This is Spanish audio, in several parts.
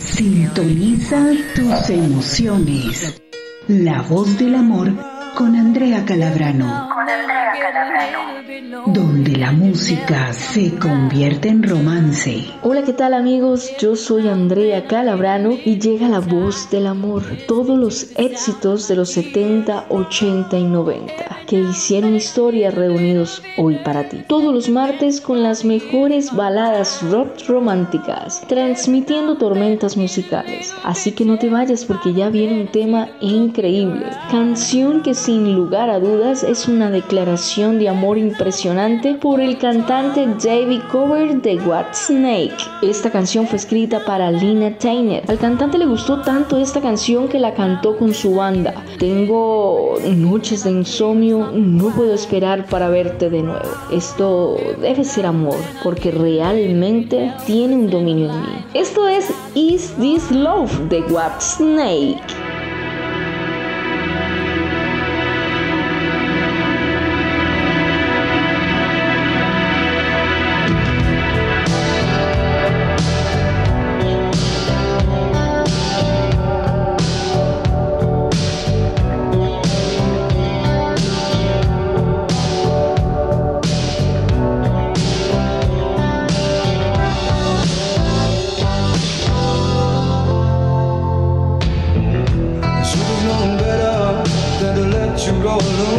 Sintoniza tus emociones. La voz del amor con Andrea Calabrano. Donde la música se convierte en romance. Hola, ¿qué tal amigos? Yo soy Andrea Calabrano y llega la voz del amor. Todos los éxitos de los 70, 80 y 90 que hicieron historia reunidos hoy para ti. Todos los martes con las mejores baladas rock románticas, transmitiendo tormentas musicales. Así que no te vayas porque ya viene un tema increíble. Canción que sin lugar a dudas es una declaración de amor impresionante por el cantante David Cover de What Snake. Esta canción fue escrita para Lina Tainer. Al cantante le gustó tanto esta canción que la cantó con su banda. Tengo noches de insomnio no puedo esperar para verte de nuevo. Esto debe ser amor, porque realmente tiene un dominio en mí. Esto es Is This Love de What Snake. roll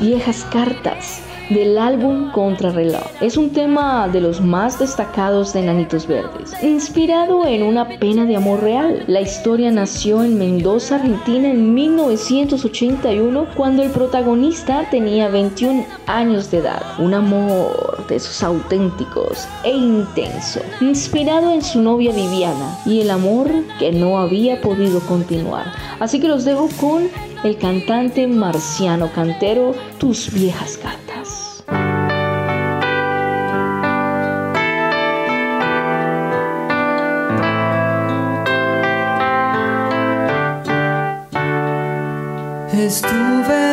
viejas cartas del álbum Contrarreloj. Es un tema de los más destacados de Nanitos Verdes, inspirado en una pena de amor real. La historia nació en Mendoza, Argentina en 1981 cuando el protagonista tenía 21 años de edad. Un amor de esos auténticos e intenso, inspirado en su novia Viviana y el amor que no había podido continuar. Así que los dejo con el cantante marciano cantero Tus viejas cartas. Estuve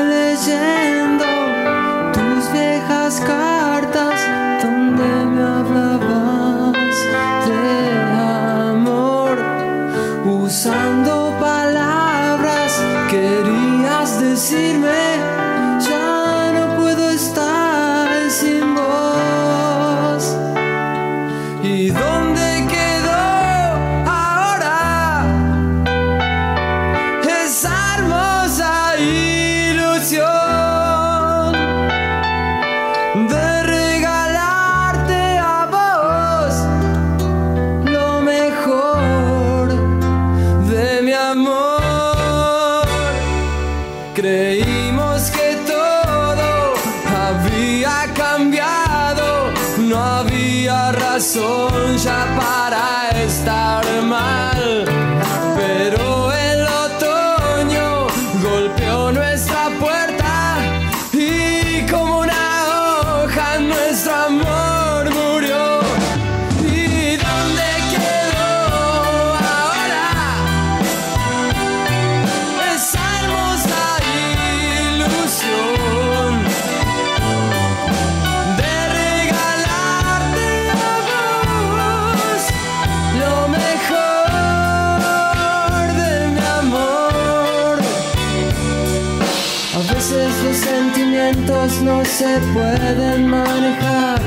no se pueden manejar.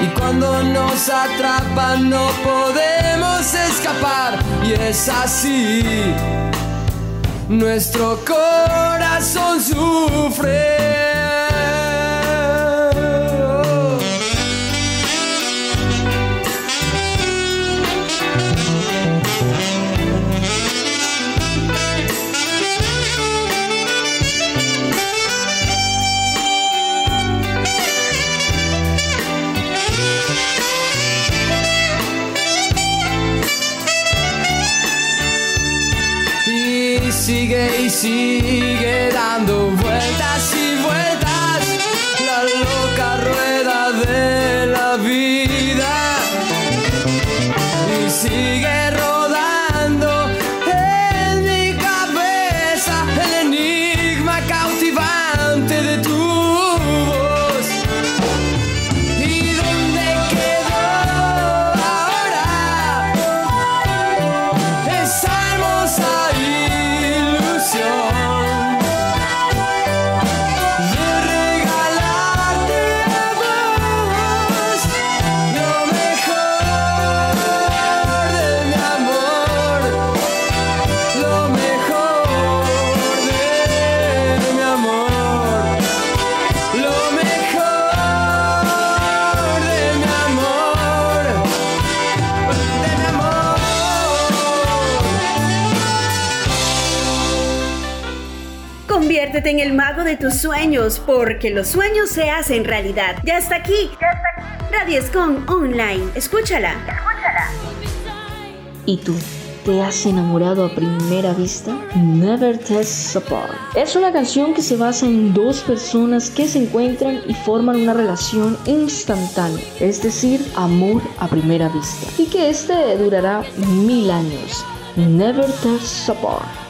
Y cuando nos atrapan no podemos escapar. Y es así. Nuestro corazón sufre. Sigue y sigue dando vueltas en el mago de tus sueños, porque los sueños se hacen realidad. Ya está aquí. Ya está aquí. Radio Escon Online. Escúchala. Escúchala. ¿Y tú? ¿Te has enamorado a primera vista? Never Test Apart. Es una canción que se basa en dos personas que se encuentran y forman una relación instantánea, es decir, amor a primera vista, y que este durará mil años. Never Test Apart.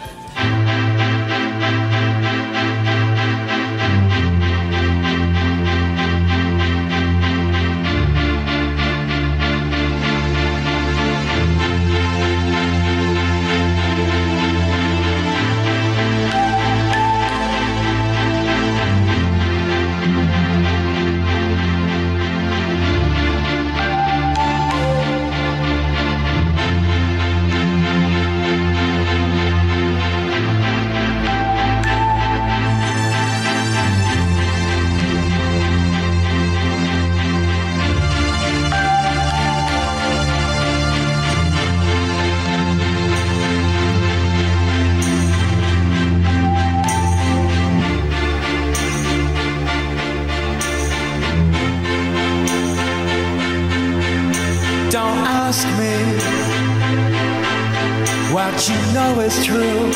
You know is true.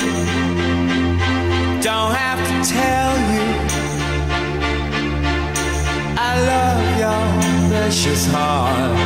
Don't have to tell you. I love your precious heart.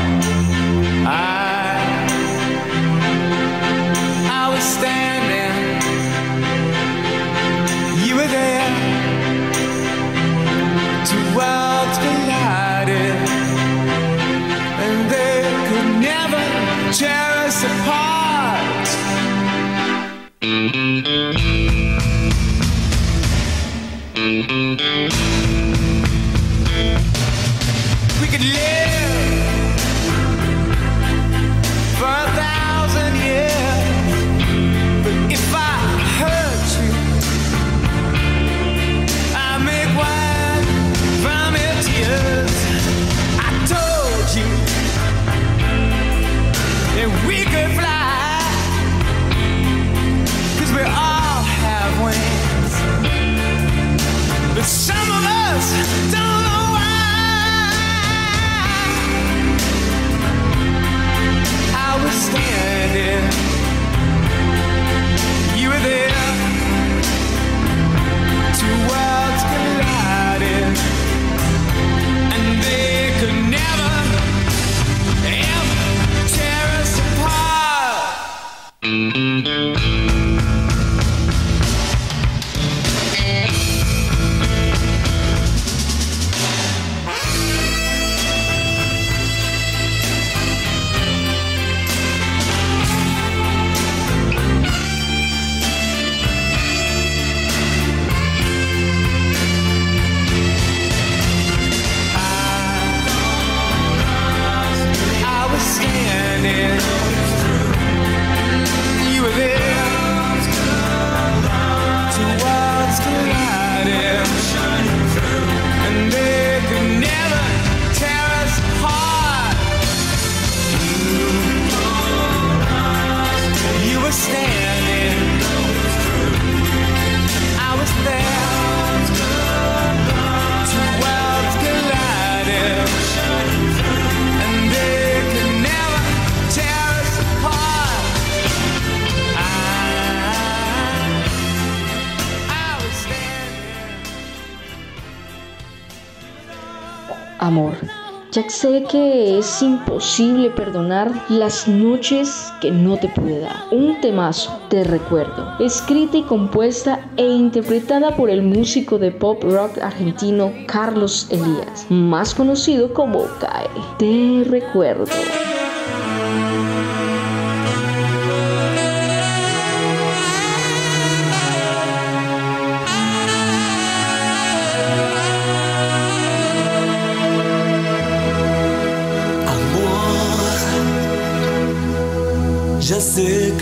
Sé que es imposible perdonar las noches que no te pude dar. Un temazo, te recuerdo, escrita y compuesta e interpretada por el músico de pop rock argentino Carlos Elías, más conocido como CAE. Te recuerdo.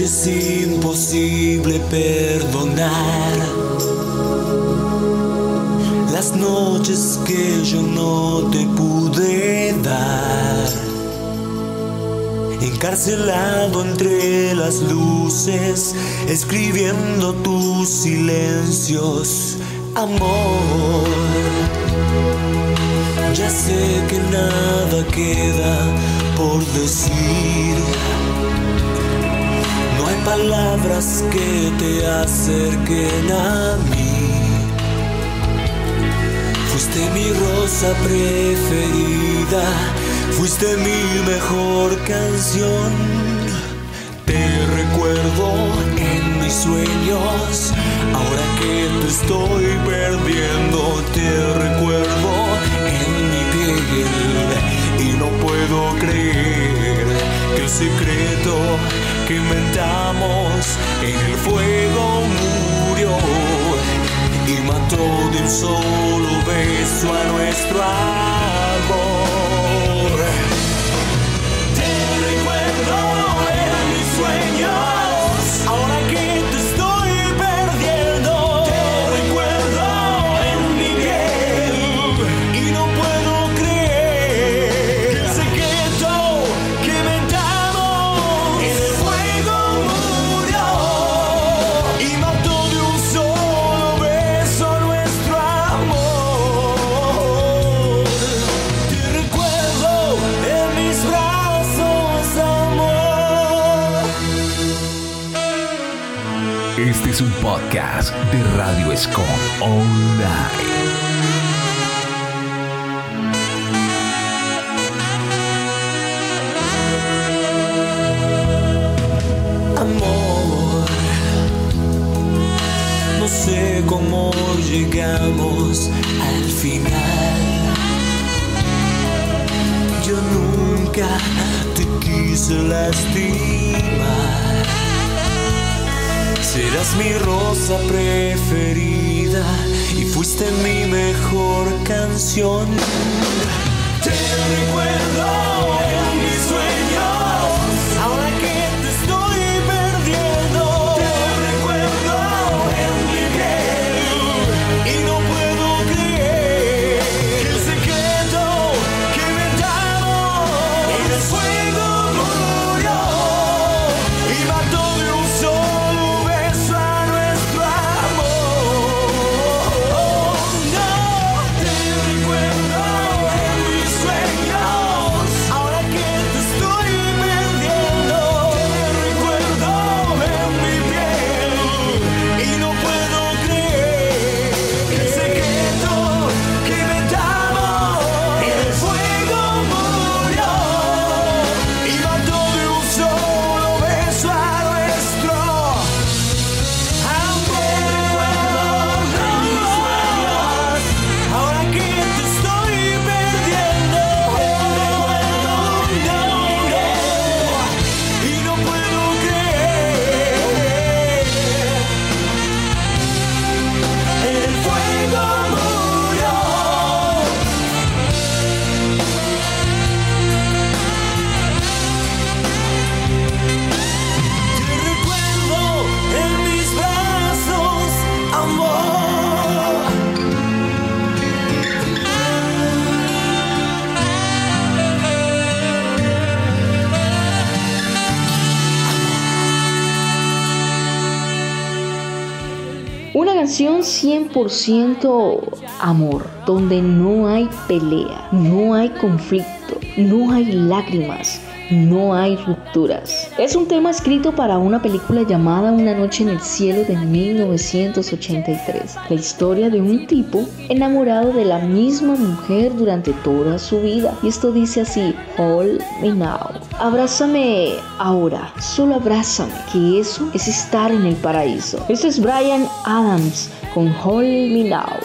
Es imposible perdonar las noches que yo no te pude dar. Encarcelado entre las luces, escribiendo tus silencios, amor. Ya sé que nada queda por decir. Palabras que te acerquen a mí. Fuiste mi rosa preferida, fuiste mi mejor canción. Te recuerdo en mis sueños, ahora que te estoy perdiendo, te recuerdo en mi piel y no puedo creer que el secreto que inventamos en el fuego murió y mató de un solo beso a nuestro amor. Podcast de Radio Escom Online. Amor, no sé cómo llegamos al final. Yo nunca te quise lastimar. Serás mi rosa preferida y fuiste mi mejor canción. Canción 100% amor, donde no hay pelea, no hay conflicto, no hay lágrimas, no hay rupturas. Es un tema escrito para una película llamada Una noche en el cielo de 1983. La historia de un tipo enamorado de la misma mujer durante toda su vida. Y esto dice así, Hold me now. Abrázame ahora, solo abrázame, que eso es estar en el paraíso. Esto es Brian Adams con Hold Me Now.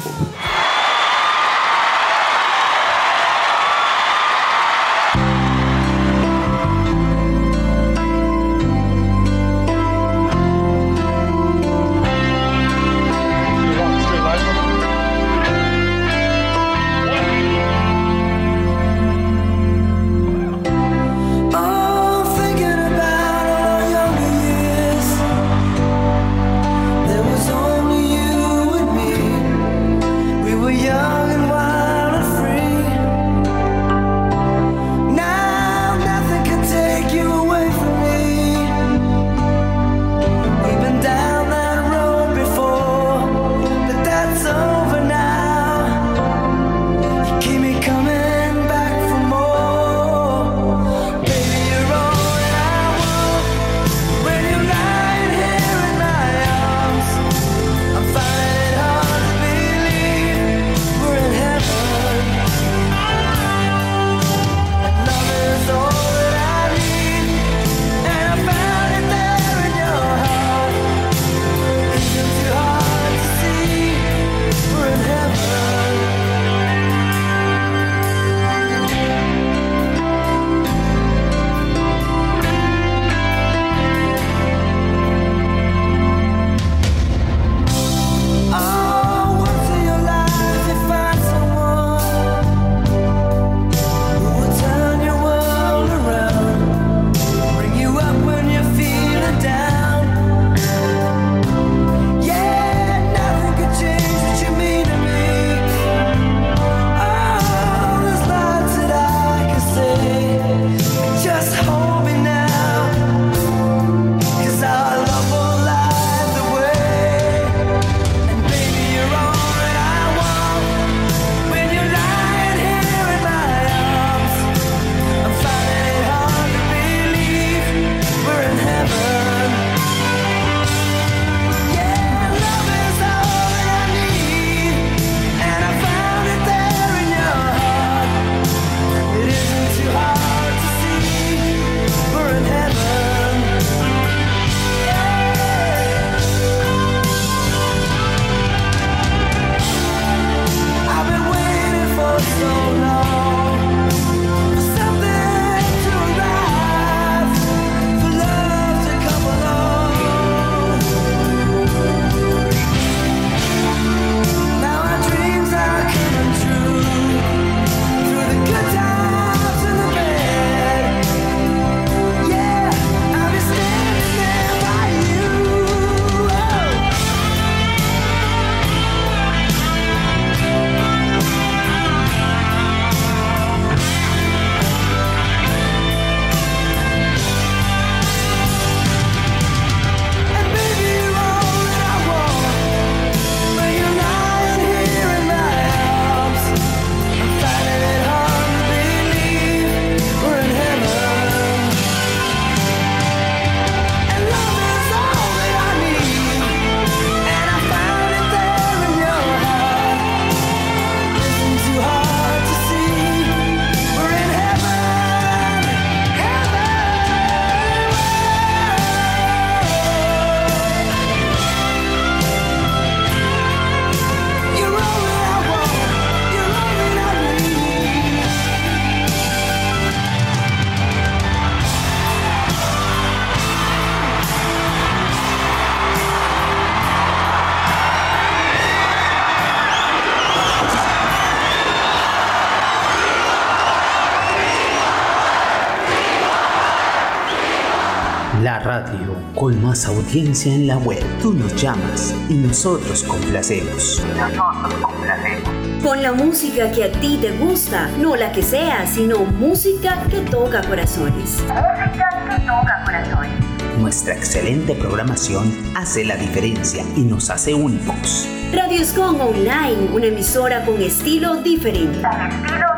Radio con más audiencia en la web. Tú nos llamas y nosotros complacemos. Nosotros complacemos. Con la música que a ti te gusta, no la que sea, sino música que toca corazones. Música que toca corazones. Nuestra excelente programación hace la diferencia y nos hace únicos. Radio Escon Online, una emisora con estilo diferente. Con estilo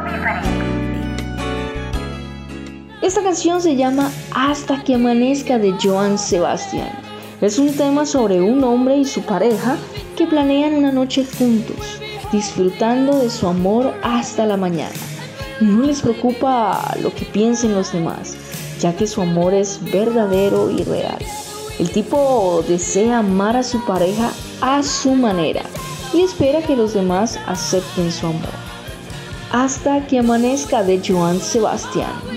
Esta canción se llama Hasta que amanezca de Joan Sebastián. Es un tema sobre un hombre y su pareja que planean una noche juntos, disfrutando de su amor hasta la mañana. No les preocupa lo que piensen los demás, ya que su amor es verdadero y real. El tipo desea amar a su pareja a su manera y espera que los demás acepten su amor. Hasta que amanezca de Joan Sebastián.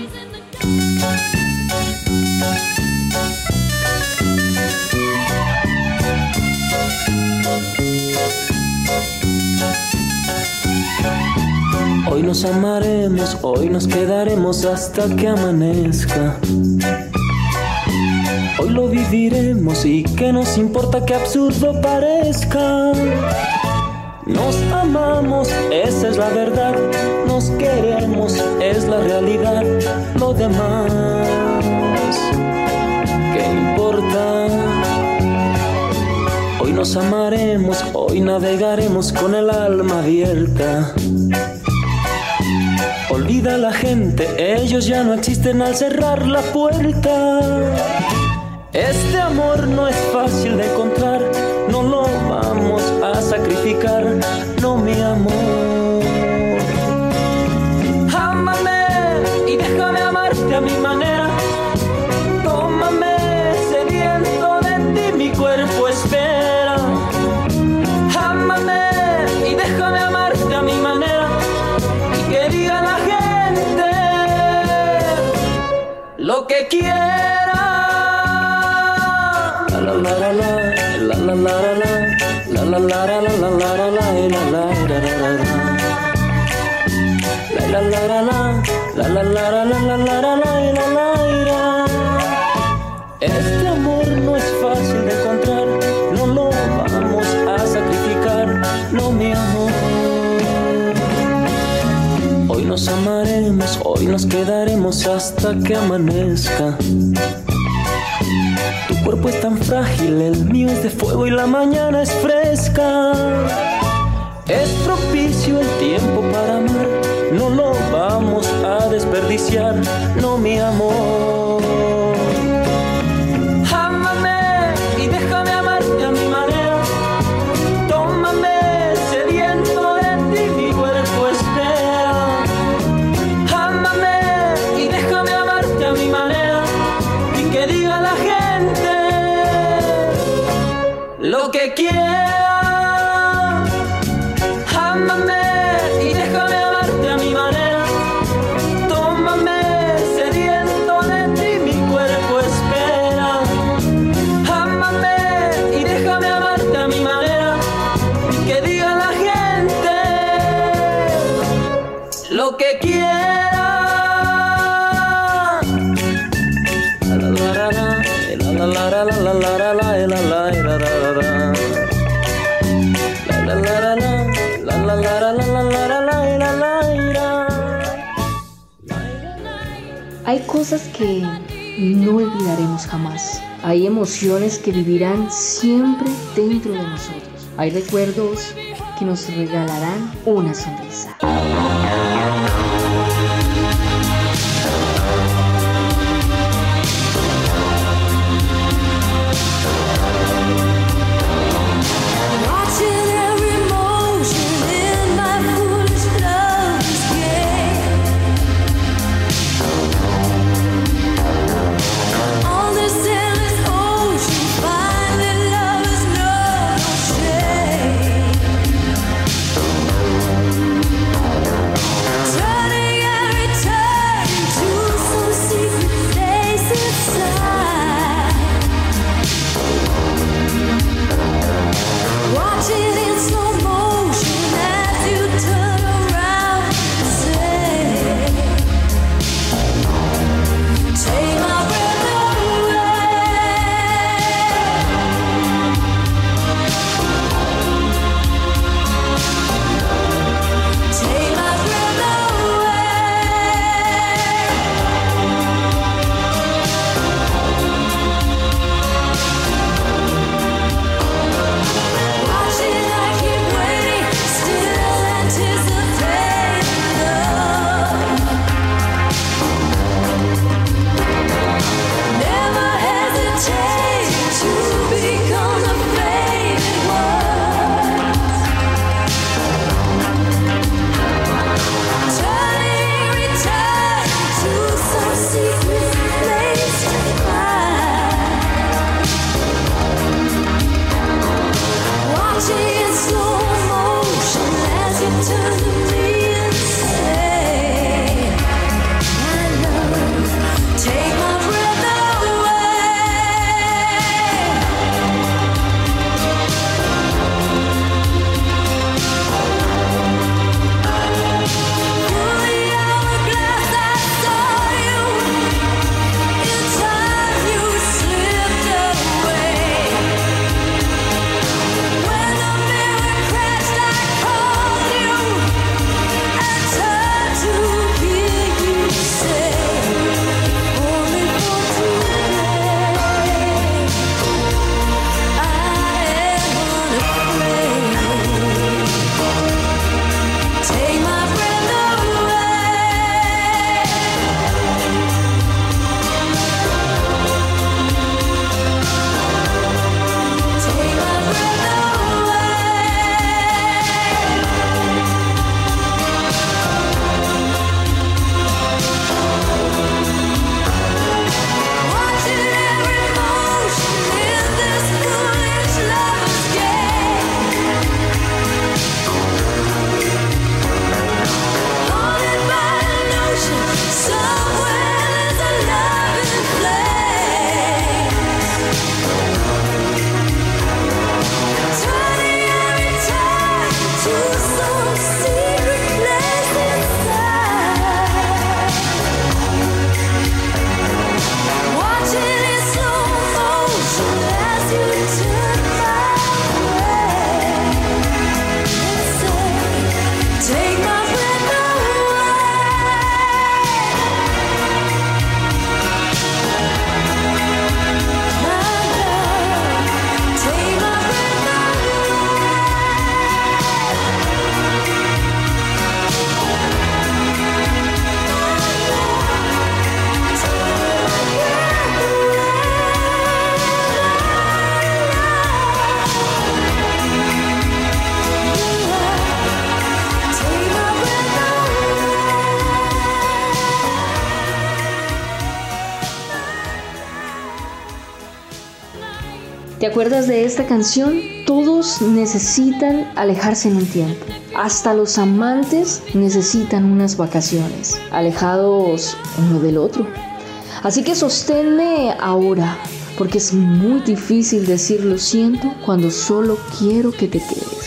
Hoy nos amaremos, hoy nos quedaremos hasta que amanezca. Hoy lo viviremos y que nos importa que absurdo parezca. Nos amamos, esa es la verdad. Nos queremos, es la realidad. Lo demás, ¿qué importa? Hoy nos amaremos, hoy navegaremos con el alma abierta. Olvida la gente, ellos ya no existen al cerrar la puerta. Este amor no es fácil de encontrar, no lo vamos a sacrificar, no mi amor. Nos quedaremos hasta que amanezca. Tu cuerpo es tan frágil, el mío es de fuego y la mañana es fresca. Es propicio el tiempo para amar, no lo vamos a desperdiciar, no mi amor. Cosas que no olvidaremos jamás. Hay emociones que vivirán siempre dentro de nosotros. Hay recuerdos que nos regalarán una sonrisa. ¿Te acuerdas de esta canción? Todos necesitan alejarse en un tiempo. Hasta los amantes necesitan unas vacaciones, alejados uno del otro. Así que sosténme ahora, porque es muy difícil decir lo siento cuando solo quiero que te quedes.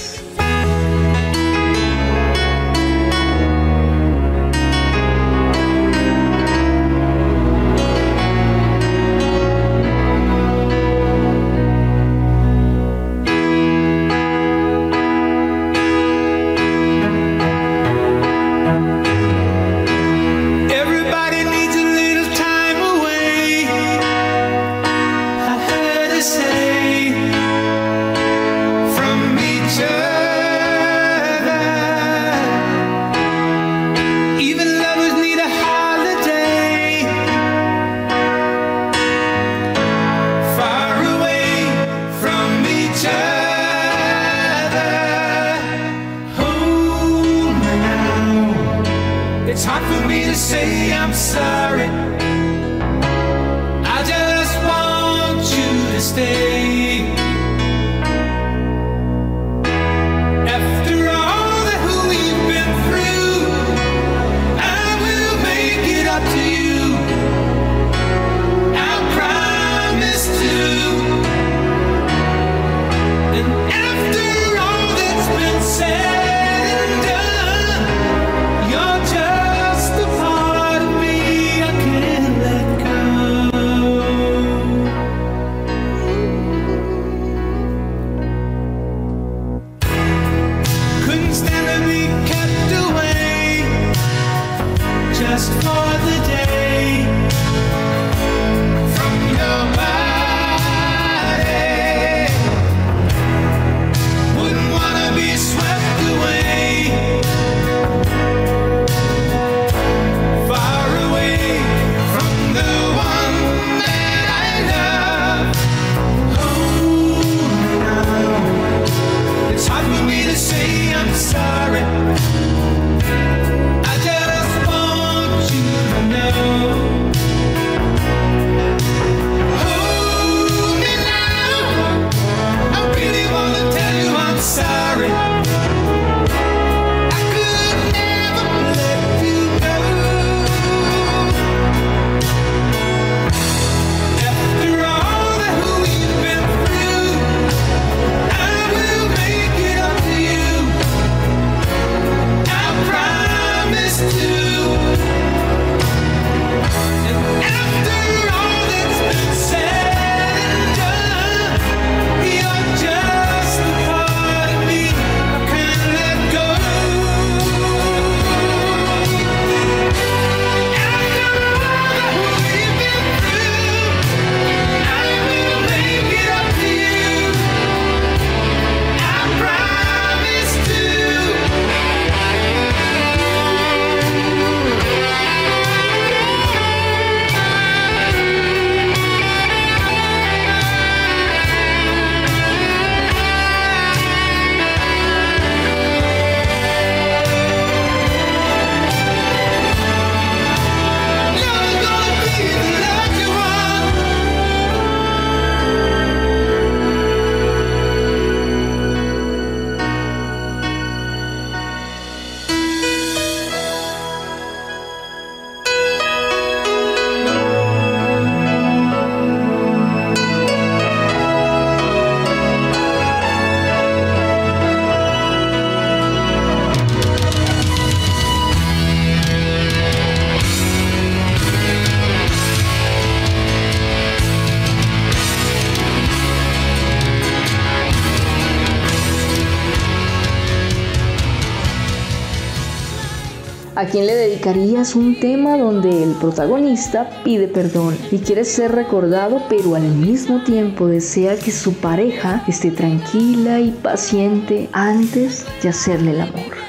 dedicarías un tema donde el protagonista pide perdón y quiere ser recordado, pero al mismo tiempo desea que su pareja esté tranquila y paciente antes de hacerle el amor?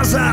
casa.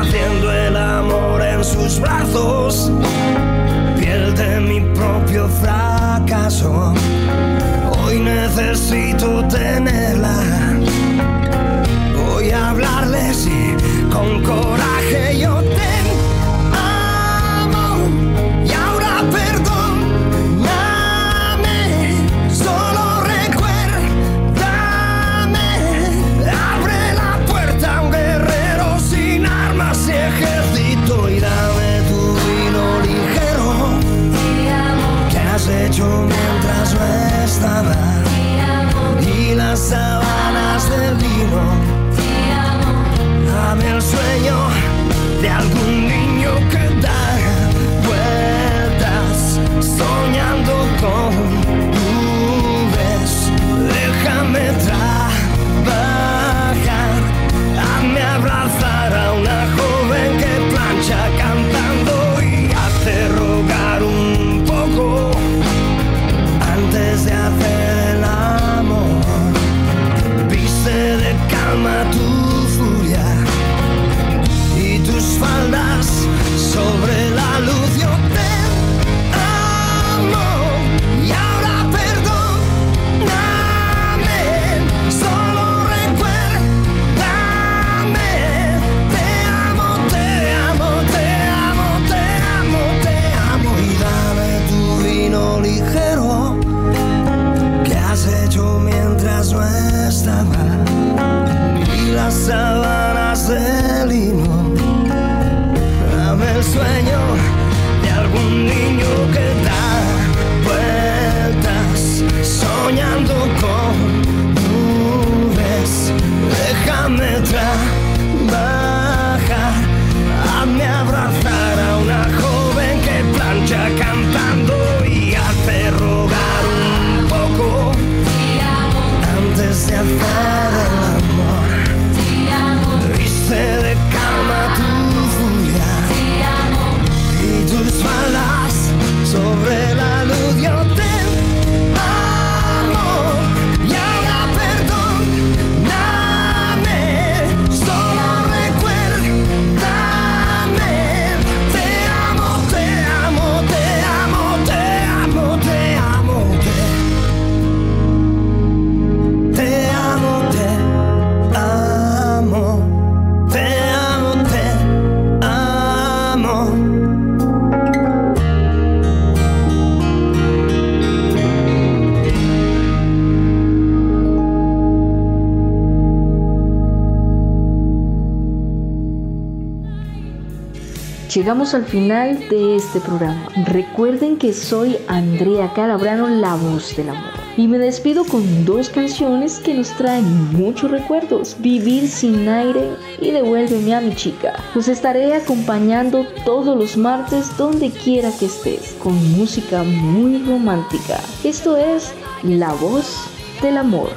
llegamos al final de este programa. Recuerden que soy Andrea Calabrano, la voz del amor. Y me despido con dos canciones que nos traen muchos recuerdos. Vivir sin aire y devuélveme a mi chica. Los estaré acompañando todos los martes donde quiera que estés con música muy romántica. Esto es La voz del amor.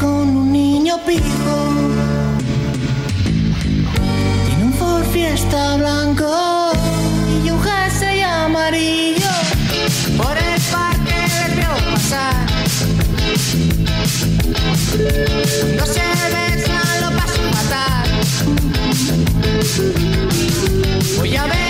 con un niño pijo. Tiene un Ford Fiesta blanco y un jersey amarillo. Por el parque le vio pasar. No se besan, lo paso a matar. Voy a ver.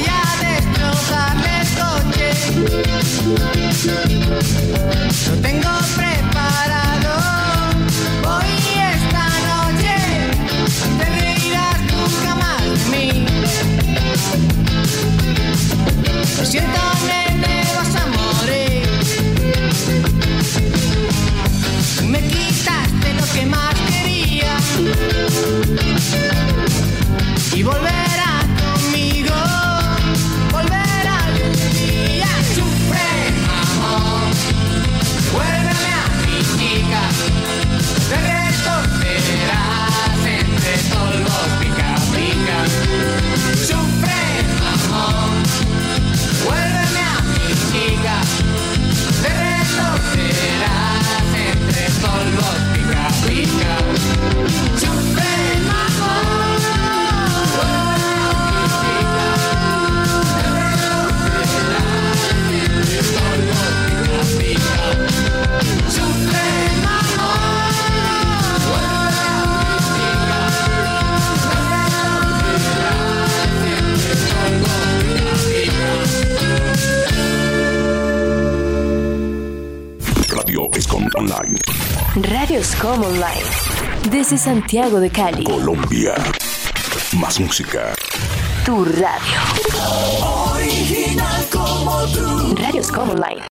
yeah. Desde Santiago de Cali. Colombia. Más música. Tu radio. Original como tú. Radios Common Life.